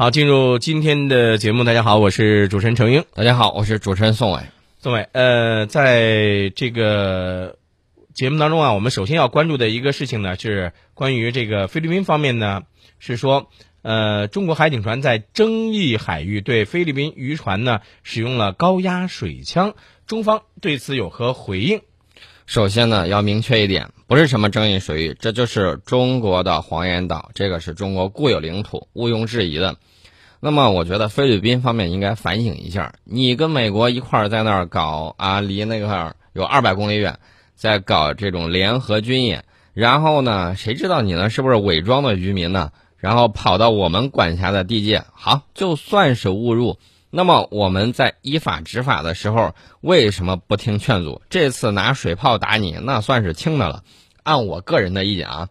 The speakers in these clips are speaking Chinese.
好，进入今天的节目。大家好，我是主持人程英。大家好，我是主持人宋伟。宋伟，呃，在这个节目当中啊，我们首先要关注的一个事情呢，是关于这个菲律宾方面呢，是说，呃，中国海警船在争议海域对菲律宾渔船呢使用了高压水枪，中方对此有何回应？首先呢，要明确一点，不是什么争议水域，这就是中国的黄岩岛，这个是中国固有领土，毋庸置疑的。那么，我觉得菲律宾方面应该反省一下，你跟美国一块儿在那儿搞啊，离那块儿有二百公里远，在搞这种联合军演，然后呢，谁知道你呢是不是伪装的渔民呢？然后跑到我们管辖的地界，好，就算是误入。那么我们在依法执法的时候，为什么不听劝阻？这次拿水炮打你，那算是轻的了。按我个人的意见啊，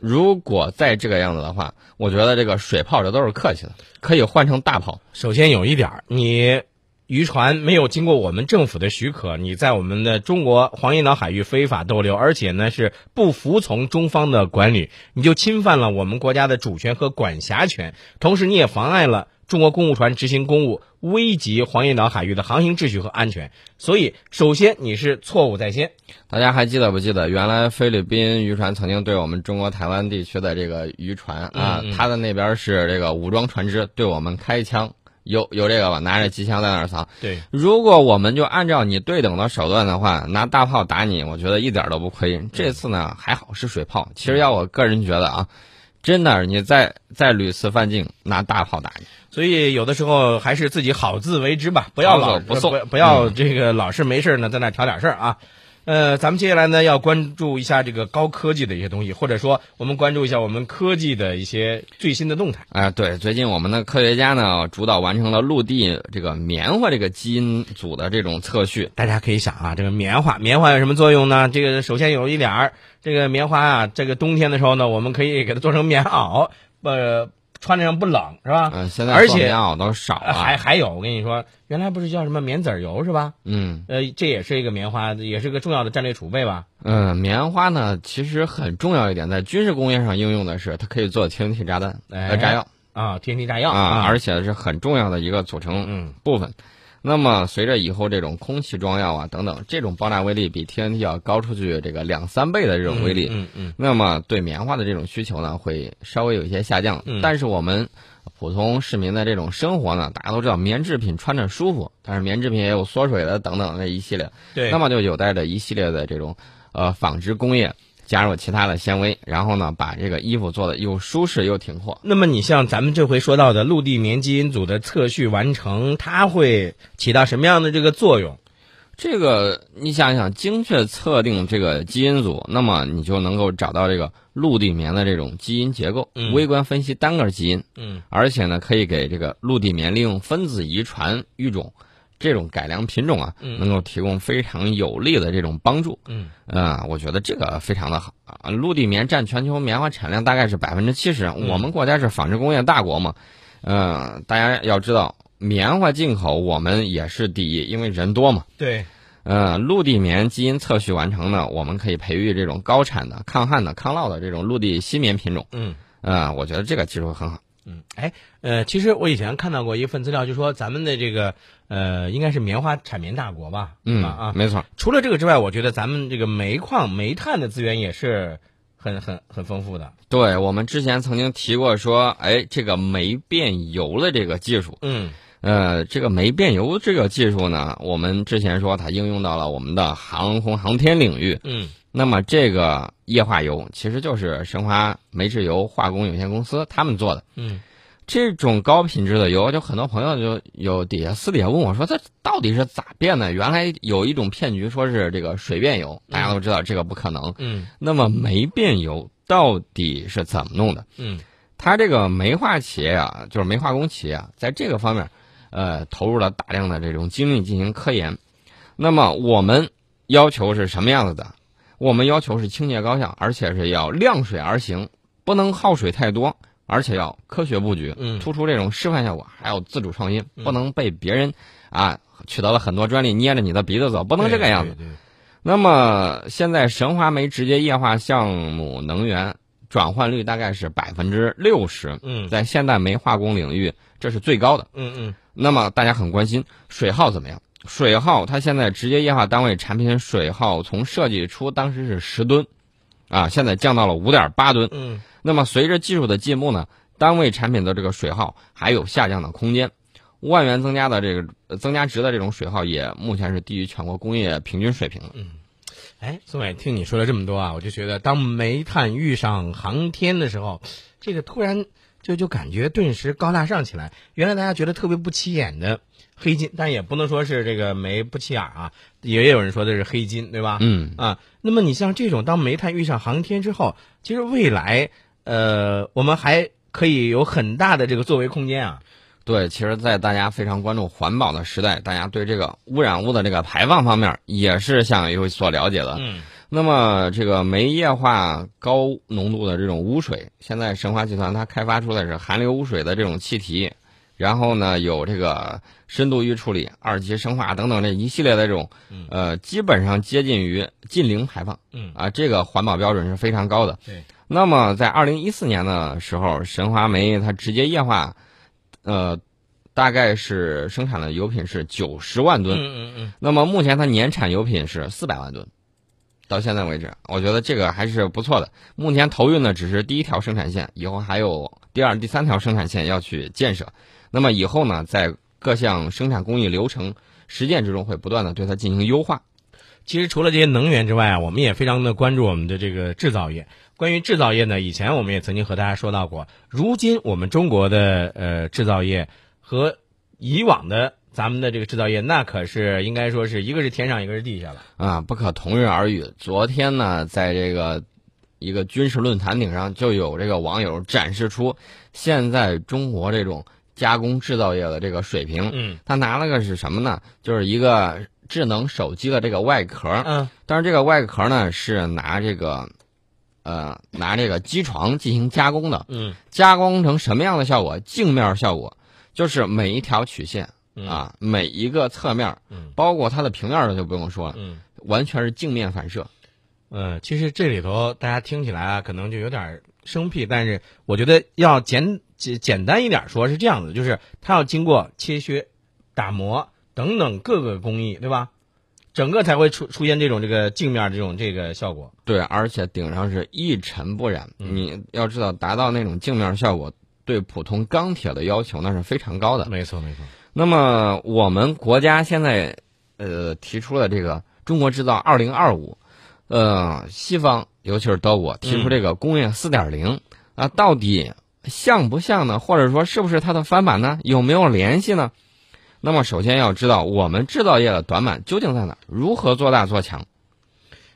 如果再这个样子的话，我觉得这个水炮这都是客气的，可以换成大炮。首先有一点儿，你渔船没有经过我们政府的许可，你在我们的中国黄岩岛海域非法逗留，而且呢是不服从中方的管理，你就侵犯了我们国家的主权和管辖权，同时你也妨碍了。中国公务船执行公务，危及黄岩岛海域的航行秩序和安全，所以首先你是错误在先。大家还记得不记得，原来菲律宾渔船曾经对我们中国台湾地区的这个渔船啊，他的那边是这个武装船只对我们开枪，有有这个吧？拿着机枪在那儿藏。对，如果我们就按照你对等的手段的话，拿大炮打你，我觉得一点都不亏。这次呢还好是水炮，其实要我个人觉得啊。真的，你再再屡次犯境，拿大炮打你。所以有的时候还是自己好自为之吧，不要老不送，不要这个老是没事呢在那挑点事儿啊。呃，咱们接下来呢要关注一下这个高科技的一些东西，或者说我们关注一下我们科技的一些最新的动态。哎，对，最近我们的科学家呢主导完成了陆地这个棉花这个基因组的这种测序。大家可以想啊，这个棉花，棉花有什么作用呢？这个首先有一点儿，这个棉花啊，这个冬天的时候呢，我们可以给它做成棉袄，呃。穿着上不冷是吧？嗯，现在而且棉袄都少了。还还有，我跟你说，原来不是叫什么棉籽油是吧？嗯，呃，这也是一个棉花，也是个重要的战略储备吧？嗯，棉花呢，其实很重要一点，在军事工业上应用的是，它可以做 TNT 炸弹呃炸药啊，TNT 炸药啊，而且是很重要的一个组成部分。那么，随着以后这种空气装药啊等等，这种爆炸威力比 TNT 要高出去这个两三倍的这种威力，嗯嗯，那么对棉花的这种需求呢，会稍微有一些下降。嗯，但是我们普通市民的这种生活呢，大家都知道棉制品穿着舒服，但是棉制品也有缩水的等等那一系列，对，那么就有待着一系列的这种呃纺织工业。加入其他的纤维，然后呢，把这个衣服做的又舒适又挺阔。那么你像咱们这回说到的陆地棉基因组的测序完成，它会起到什么样的这个作用？这个你想想，精确测定这个基因组，那么你就能够找到这个陆地棉的这种基因结构，微观分析单个基因，嗯，而且呢，可以给这个陆地棉利用分子遗传育种。这种改良品种啊，能够提供非常有力的这种帮助。嗯，啊，我觉得这个非常的好啊。陆地棉占全球棉花产量大概是百分之七十，我们国家是纺织工业大国嘛，嗯，大家要知道，棉花进口我们也是第一，因为人多嘛。对，呃，陆地棉基因测序完成呢，我们可以培育这种高产的、抗旱的、抗涝的这种陆地新棉品种。嗯，啊，我觉得这个技术很好。嗯，哎，呃，其实我以前看到过一份资料，就说咱们的这个呃，应该是棉花产棉大国吧？嗯啊，没错。除了这个之外，我觉得咱们这个煤矿、煤炭的资源也是很很很丰富的。对，我们之前曾经提过说，哎，这个煤变油的这个技术，嗯，呃，这个煤变油这个技术呢，我们之前说它应用到了我们的航空航天领域，嗯，那么这个液化油其实就是神华煤制油化工有限公司他们做的，嗯。这种高品质的油，就很多朋友就有底下私底下问我说：“它到底是咋变的？”原来有一种骗局，说是这个水变油，大家都知道这个不可能。嗯。那么煤变油到底是怎么弄的？嗯。它这个煤化企业啊，就是煤化工企业啊，在这个方面，呃，投入了大量的这种精力进行科研。那么我们要求是什么样子的？我们要求是清洁高效，而且是要量水而行，不能耗水太多。而且要科学布局，突出这种示范效果，还要自主创新，不能被别人啊取得了很多专利捏着你的鼻子走，不能这个样子。那么现在神华煤直接液化项目能源转换率大概是百分之六十，嗯在现代煤化工领域这是最高的。嗯嗯那么大家很关心水耗怎么样？水耗它现在直接液化单位产品水耗从设计出当时是十吨，啊，现在降到了五点八吨。嗯那么随着技术的进步呢，单位产品的这个水耗还有下降的空间。万元增加的这个呃增加值的这种水耗也目前是低于全国工业平均水平的。哎，宋伟，听你说了这么多啊，我就觉得当煤炭遇上航天的时候，这个突然就就感觉顿时高大上起来。原来大家觉得特别不起眼的黑金，但也不能说是这个煤不起眼啊，也有人说的是黑金，对吧？嗯，啊，那么你像这种当煤炭遇上航天之后，其实未来呃，我们还可以有很大的这个作为空间啊。对，其实，在大家非常关注环保的时代，大家对这个污染物的这个排放方面也是想有所了解的。嗯那么，这个煤液化高浓度的这种污水，现在神华集团它开发出的是含硫污水的这种气体，然后呢有这个深度预处理、二级生化等等这一系列的这种，呃，基本上接近于近零排放嗯啊，这个环保标准是非常高的。对。那么，在二零一四年的时候，神华煤它直接液化，呃，大概是生产的油品是九十万吨。嗯嗯嗯，那么目前它年产油品是四百万吨，到现在为止，我觉得这个还是不错的。目前投运的只是第一条生产线，以后还有第二、第三条生产线要去建设。那么以后呢，在各项生产工艺流程实践之中，会不断的对它进行优化。其实除了这些能源之外啊，我们也非常的关注我们的这个制造业。关于制造业呢，以前我们也曾经和大家说到过，如今我们中国的呃制造业和以往的咱们的这个制造业，那可是应该说是一个是天上，一个是地下了。啊，不可同日而语。昨天呢，在这个一个军事论坛顶上，就有这个网友展示出现在中国这种加工制造业的这个水平。嗯他拿了个是什么呢？就是一个智能手机的这个外壳，嗯但是这个外壳呢是拿这个，呃，拿这个机床进行加工的。嗯加工成什么样的效果？镜面效果，就是每一条曲线嗯啊，每一个侧面，嗯包括它的平面的就不用说了，嗯完全是镜面反射。嗯，其实这里头大家听起来啊，可能就有点生僻，但是我觉得要简简简单一点说，是这样子，就是它要经过切削、打磨等等各个工艺，对吧？整个才会出出现这种这个镜面这种这个效果。对，而且顶上是一尘不染。嗯你要知道，达到那种镜面效果，对普通钢铁的要求那是非常高的。没错没错。那么我们国家现在呃提出了这个“中国制造二零二五”，呃，西方尤其是德国提出这个工业四点零啊，到底像不像呢？或者说是不是它的翻版呢？有没有联系呢？那么首先要知道我们制造业的短板究竟在哪，如何做大做强。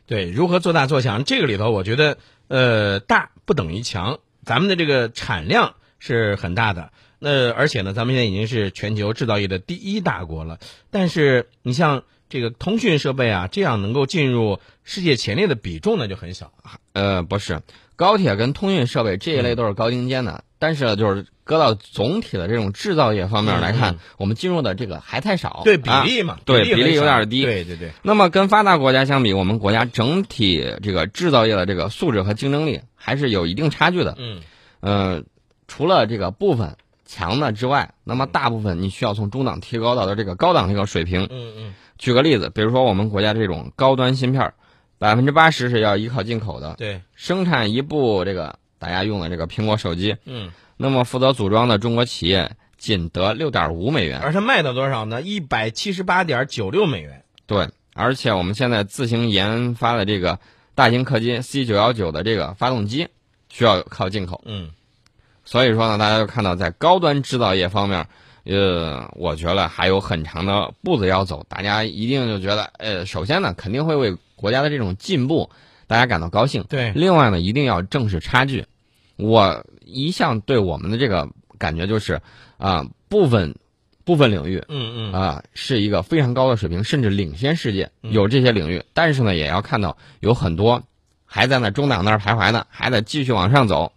对，如何做大做强？这个里头，我觉得，呃，大不等于强。咱们的这个产量是很大的，那而且呢，咱们现在已经是全球制造业的第一大国了。但是，你像这个通讯设备啊，这样能够进入世界前列的比重呢，就很小。呃，不是，高铁跟通讯设备这一类都是高精尖的，但是就是搁到总体的这种制造业方面来看，嗯我们进入的这个还太少。对比啊例嘛，对比例有点低对对对，那么跟发达国家相比，我们国家整体这个制造业的这个素质和竞争力还是有一定差距的。嗯呃，除了这个部分强的之外，那么大部分你需要从中档提高到的这个高档这个水平。嗯嗯举个例子，比如说我们国家这种高端芯片，百分之八十是要依靠进口的，对，生产一部这个大家用的这个苹果手机，嗯，那么负责组装的中国企业仅得六点五美元。而它卖到多少呢？一百七十八点九六美元。对，而且我们现在自行研发的这个大型客机 C 九幺九的这个发动机，需要靠进口。嗯所以说呢，大家就看到在高端制造业方面，呃，我觉得还有很长的步子要走。大家一定就觉得，呃，首先呢，肯定会为国家的这种进步，大家感到高兴。对，另外呢，一定要正视差距。我一向对我们的这个感觉就是，啊、部分部分领域嗯嗯啊、是一个非常高的水平，甚至领先世界，嗯有这些领域。但是呢，也要看到有很多还在那中档那儿徘徊呢，还得继续往上走。